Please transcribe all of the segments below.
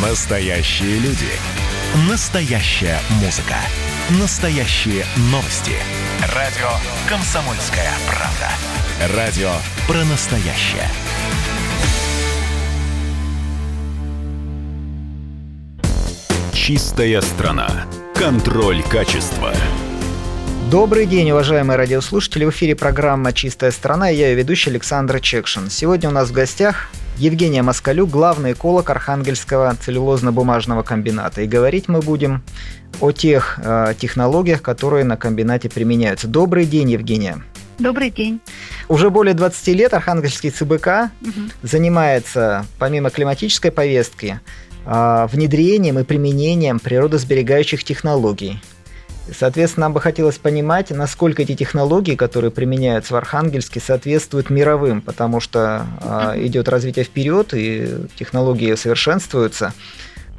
Настоящие люди. Настоящая музыка. Настоящие новости. Радио «Комсомольская правда». Радио про настоящее. Чистая страна. Контроль качества. Добрый день, уважаемые радиослушатели. В эфире программа «Чистая страна» и я ее ведущий Александр Чекшин. Сегодня у нас в гостях Евгения Москалюк, главный эколог Архангельского целлюлозно-бумажного комбината. И говорить мы будем о тех э, технологиях, которые на комбинате применяются. Добрый день, Евгения. Добрый день. Уже более 20 лет Архангельский ЦБК угу. занимается, помимо климатической повестки, э, внедрением и применением природосберегающих технологий. Соответственно, нам бы хотелось понимать, насколько эти технологии, которые применяются в Архангельске, соответствуют мировым, потому что э, идет развитие вперед, и технологии совершенствуются.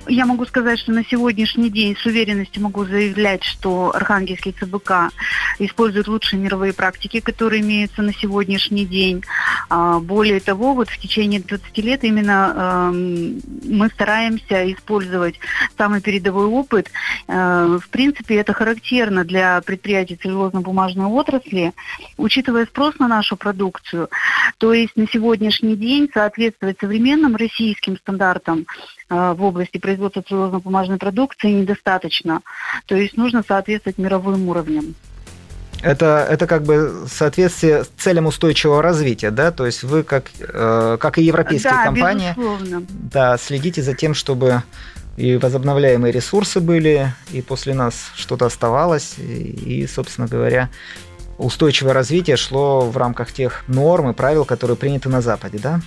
Я могу сказать, что на сегодняшний день с уверенностью могу заявлять, что Архангельский ЦБК использует лучшие мировые практики, которые имеются на сегодняшний день. А, более того, вот в течение 20 лет именно эм, мы стараемся использовать самый передовой опыт. Э, в принципе, это характерно для предприятий целлюлозно-бумажной отрасли, учитывая спрос на нашу продукцию. То есть на сегодняшний день соответствовать современным российским стандартам в области производства целлюлозно-бумажной продукции недостаточно. То есть нужно соответствовать мировым уровням. Это, это как бы соответствие целям устойчивого развития, да? То есть вы, как, э, как и европейские да, компании, безусловно. да, следите за тем, чтобы и возобновляемые ресурсы были, и после нас что-то оставалось, и, и, собственно говоря, устойчивое развитие шло в рамках тех норм и правил, которые приняты на Западе, да?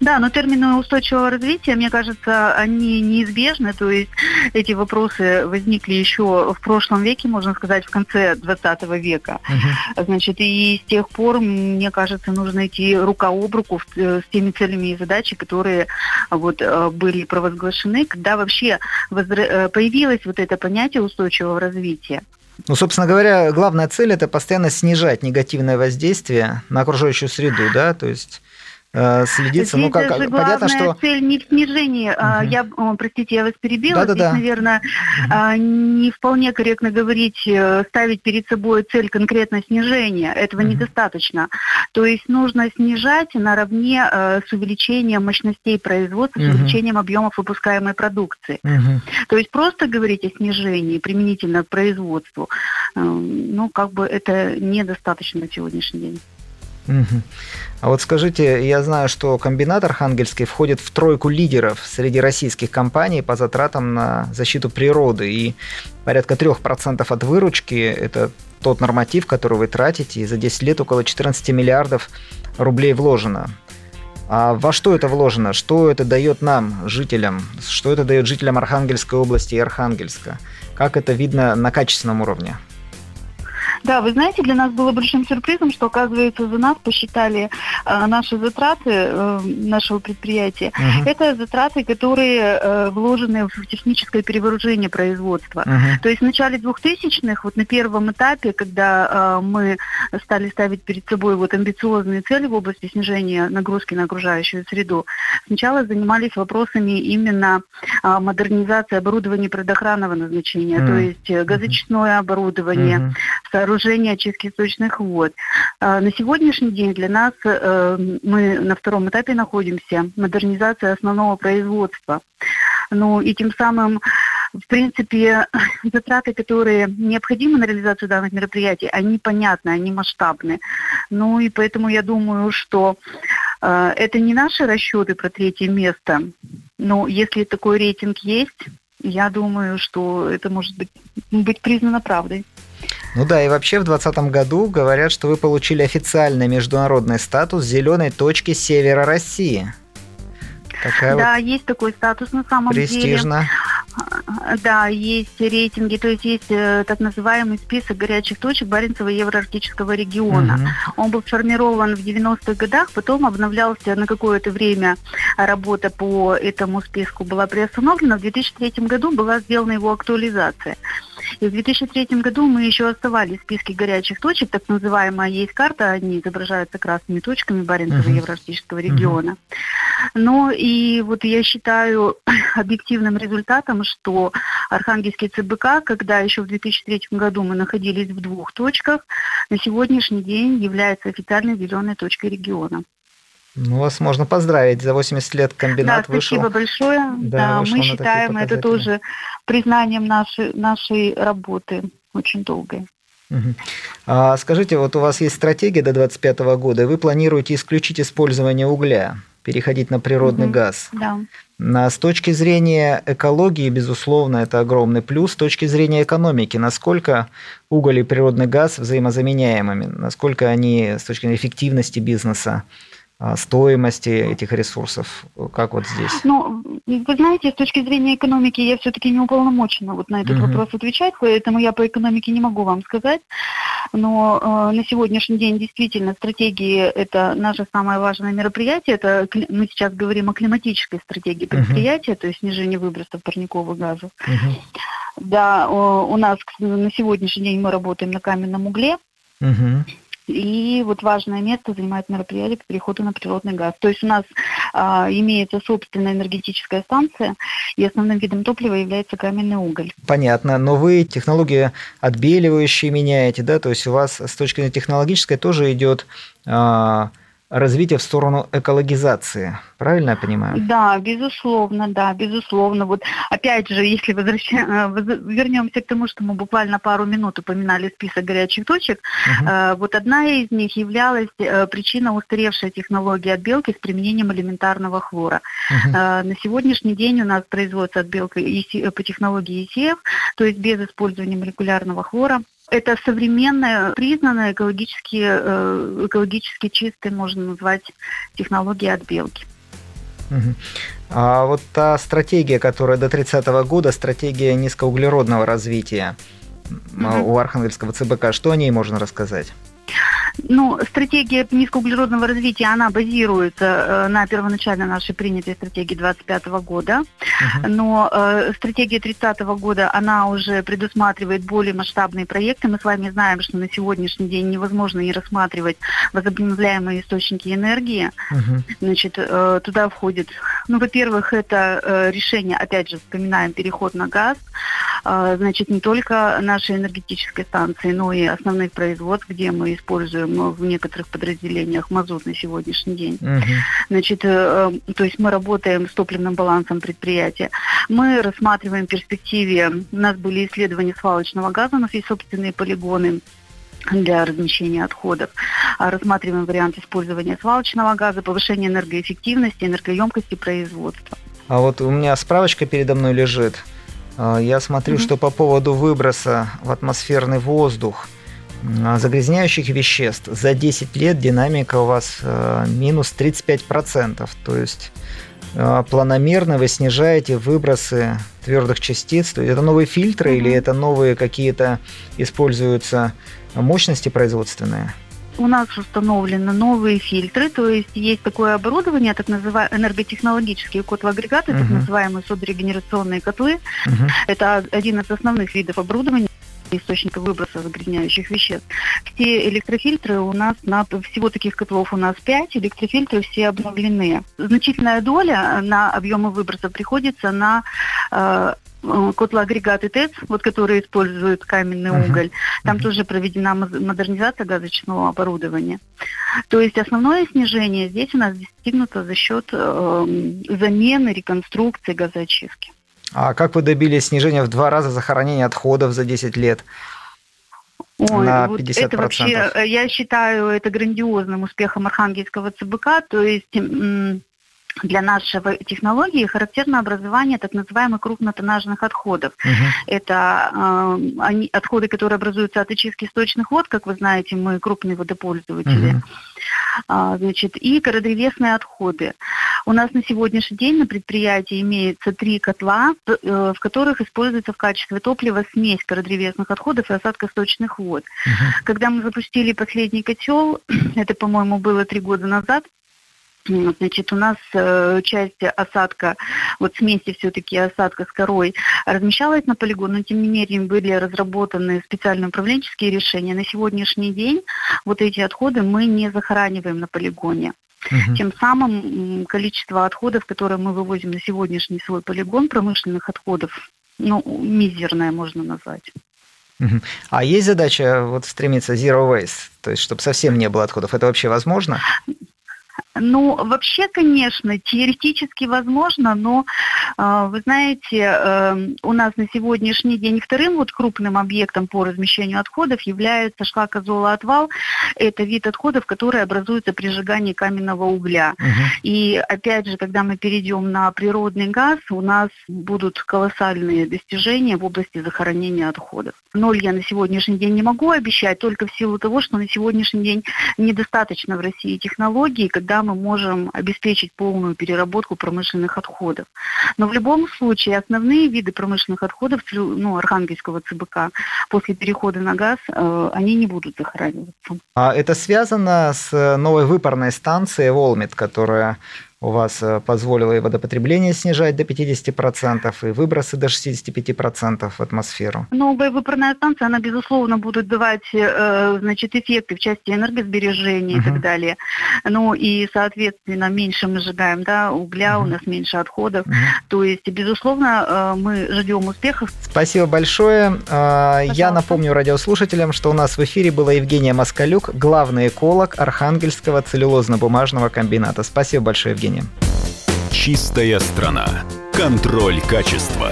Да, но термины устойчивого развития, мне кажется, они неизбежны. То есть эти вопросы возникли еще в прошлом веке, можно сказать, в конце 20 века. Uh-huh. Значит, и с тех пор, мне кажется, нужно идти рука об руку с теми целями и задачами, которые вот, э, были провозглашены, когда вообще э, появилось вот это понятие устойчивого развития. Ну, собственно говоря, главная цель это постоянно снижать негативное воздействие на окружающую среду, да, то есть Э, следиться. ну, как, же понятно, что... цель не в снижении. Угу. Я, простите, я вас перебила. Да, Здесь, да, наверное, угу. не вполне корректно говорить, э, ставить перед собой цель конкретно снижения. Этого угу. недостаточно. То есть нужно снижать наравне э, с увеличением мощностей производства, угу. с увеличением объемов выпускаемой продукции. Угу. То есть просто говорить о снижении применительно к производству, ну, как бы это недостаточно на сегодняшний день. Угу. А вот скажите, я знаю, что комбинат Архангельский входит в тройку лидеров среди российских компаний по затратам на защиту природы. И порядка 3% от выручки – это тот норматив, который вы тратите, и за 10 лет около 14 миллиардов рублей вложено. А во что это вложено? Что это дает нам, жителям? Что это дает жителям Архангельской области и Архангельска? Как это видно на качественном уровне? Да, вы знаете, для нас было большим сюрпризом, что, оказывается, за нас посчитали э, наши затраты э, нашего предприятия. Uh-huh. Это затраты, которые э, вложены в техническое перевооружение производства. Uh-huh. То есть в начале 2000-х, вот на первом этапе, когда э, мы стали ставить перед собой вот амбициозные цели в области снижения нагрузки на окружающую среду, сначала занимались вопросами именно э, модернизации оборудования предохранного назначения, uh-huh. то есть э, газочистное оборудование, uh-huh сооружения очистки источных вод. А, на сегодняшний день для нас э, мы на втором этапе находимся, модернизация основного производства. Ну и тем самым в принципе, затраты, которые необходимы на реализацию данных мероприятий, они понятны, они масштабны. Ну и поэтому я думаю, что э, это не наши расчеты про третье место, но если такой рейтинг есть, я думаю, что это может быть, быть признано правдой. Ну да, и вообще в 2020 году говорят, что вы получили официальный международный статус зеленой точки севера России. Такая да, вот есть такой статус на самом престижно. деле. Да, есть рейтинги, то есть есть э, так называемый список горячих точек Баренцева евроарктического региона. Угу. Он был сформирован в 90-х годах, потом обновлялся на какое-то время работа по этому списку была приостановлена. В 2003 году была сделана его актуализация. И в 2003 году мы еще оставались в списке горячих точек, так называемая есть карта, они изображаются красными точками Баренцева uh-huh. Евразийского региона. Uh-huh. Но и вот я считаю объективным результатом, что Архангельский ЦБК, когда еще в 2003 году мы находились в двух точках, на сегодняшний день является официальной зеленой точкой региона. Ну, вас можно поздравить. За 80 лет комбинат да, вышел. Спасибо большое. Да, да мы считаем это тоже признанием нашей, нашей работы очень долгой. Угу. А скажите, вот у вас есть стратегия до 2025 года, и вы планируете исключить использование угля, переходить на природный угу. газ. Да. На, с точки зрения экологии, безусловно, это огромный плюс. С точки зрения экономики, насколько уголь и природный газ взаимозаменяемыми, насколько они с точки зрения эффективности бизнеса стоимости этих ресурсов? Как вот здесь? Ну, вы знаете, с точки зрения экономики я все-таки не уполномочена вот на этот угу. вопрос отвечать, поэтому я по экономике не могу вам сказать. Но э, на сегодняшний день действительно стратегии это наше самое важное мероприятие. Это мы сейчас говорим о климатической стратегии предприятия, угу. то есть снижение выбросов парниковых газов. Угу. Да, у нас на сегодняшний день мы работаем на каменном угле. Угу. И вот важное место занимает мероприятие по переходу на природный газ. То есть у нас а, имеется собственная энергетическая станция, и основным видом топлива является каменный уголь. Понятно, но вы технологии отбеливающие меняете, да? То есть у вас с точки зрения технологической тоже идет а, развитие в сторону экологизации. Правильно я понимаю? Да, безусловно, да, безусловно. Вот опять же, если возвраща... Э, вернемся к тому, что мы буквально пару минут упоминали список горячих точек, угу. вот одна из них являлась э, причина устаревшей технологии отбелки с применением элементарного хлора. Угу. На сегодняшний день у нас производится отбелка по технологии ECF, то есть без использования молекулярного хлора. Это современная, признанная экологически, э, экологически чистая, можно назвать, технология отбелки. А вот та стратегия, которая до 30 года, стратегия низкоуглеродного развития угу. у Архангельского ЦБК, что о ней можно рассказать? Ну, стратегия низкоуглеродного развития, она базируется э, на первоначально нашей принятой стратегии 25 года, uh-huh. но э, стратегия 30 года, она уже предусматривает более масштабные проекты. Мы с вами знаем, что на сегодняшний день невозможно не рассматривать возобновляемые источники энергии. Uh-huh. Значит, э, туда входит, ну, во-первых, это э, решение, опять же, вспоминаем переход на газ, э, значит, не только нашей энергетической станции, но и основных производств, где мы используем в некоторых подразделениях мазут на сегодняшний день. Угу. Значит, э, то есть мы работаем с топливным балансом предприятия. Мы рассматриваем перспективе, у нас были исследования свалочного газа, у нас есть собственные полигоны для размещения отходов. А рассматриваем вариант использования свалочного газа, повышения энергоэффективности, энергоемкости производства. А вот у меня справочка передо мной лежит. А, я смотрю, mm-hmm. что по поводу выброса в атмосферный воздух загрязняющих веществ за 10 лет динамика у вас э, минус 35%. То есть э, планомерно вы снижаете выбросы твердых частиц. То есть это новые фильтры mm-hmm. или это новые какие-то используются мощности производственные? у нас установлены новые фильтры, то есть есть такое оборудование, так называемые энерготехнологические котлоагрегаты, uh-huh. так называемые судорегенерационные котлы. Uh-huh. Это один из основных видов оборудования источника выброса загрязняющих веществ. Все электрофильтры у нас, на, всего таких котлов у нас 5, электрофильтры все обновлены. Значительная доля на объемы выброса приходится на э, котлоагрегаты ТЭЦ, вот, которые используют каменный uh-huh. уголь, там uh-huh. тоже проведена модернизация газочного оборудования. То есть основное снижение здесь у нас достигнуто за счет э, замены, реконструкции газоочистки. А как вы добились снижения в два раза захоронения отходов за 10 лет? Ой, на 50%. Вот это вообще, э, я считаю, это грандиозным успехом Архангельского ЦБК. То есть для нашей технологии характерно образование так называемых крупнотоннажных отходов. Угу. Это э, они, отходы, которые образуются от очистки сточных вод, как вы знаете, мы крупные водопользователи. Угу. А, значит, и кородревесные отходы. У нас на сегодняшний день на предприятии имеется три котла, э, в которых используется в качестве топлива смесь кородревесных отходов и осадков сточных вод. Угу. Когда мы запустили последний котел, это, по-моему, было три года назад, Значит, у нас э, часть осадка, вот смеси все-таки осадка с корой размещалась на полигон, но тем не менее были разработаны специальные управленческие решения. На сегодняшний день вот эти отходы мы не захораниваем на полигоне. Угу. Тем самым количество отходов, которые мы вывозим на сегодняшний свой полигон, промышленных отходов, ну, мизерное можно назвать. А есть задача вот стремиться zero waste, то есть чтобы совсем не было отходов? Это вообще возможно? Ну, вообще, конечно, теоретически возможно, но, а, вы знаете, эм, у нас на сегодняшний день вторым вот крупным объектом по размещению отходов является шлакозолоотвал. Это вид отходов, который образуется при сжигании каменного угля. Угу. И опять же, когда мы перейдем на природный газ, у нас будут колоссальные достижения в области захоронения отходов. Ноль я на сегодняшний день не могу обещать, только в силу того, что на сегодняшний день недостаточно в России технологий, когда мы можем обеспечить полную переработку промышленных отходов. Но в любом случае основные виды промышленных отходов ну, Архангельского ЦБК после перехода на газ, э, они не будут захораниваться. А это связано с новой выпарной станцией Волмит, которая у вас э, позволило и водопотребление снижать до 50%, и выбросы до 65% в атмосферу? Новая выпарная станция, она, безусловно, будет давать э, значит, эффекты в части энергосбережения uh-huh. и так далее. Ну и, соответственно, меньше мы сжигаем да, угля, uh-huh. у нас меньше отходов. Uh-huh. То есть, безусловно, э, мы ждем успехов. Спасибо большое. Пожалуйста. Я напомню радиослушателям, что у нас в эфире была Евгения Москалюк, главный эколог Архангельского целлюлозно-бумажного комбината. Спасибо большое, Евгения. Чистая страна. Контроль качества.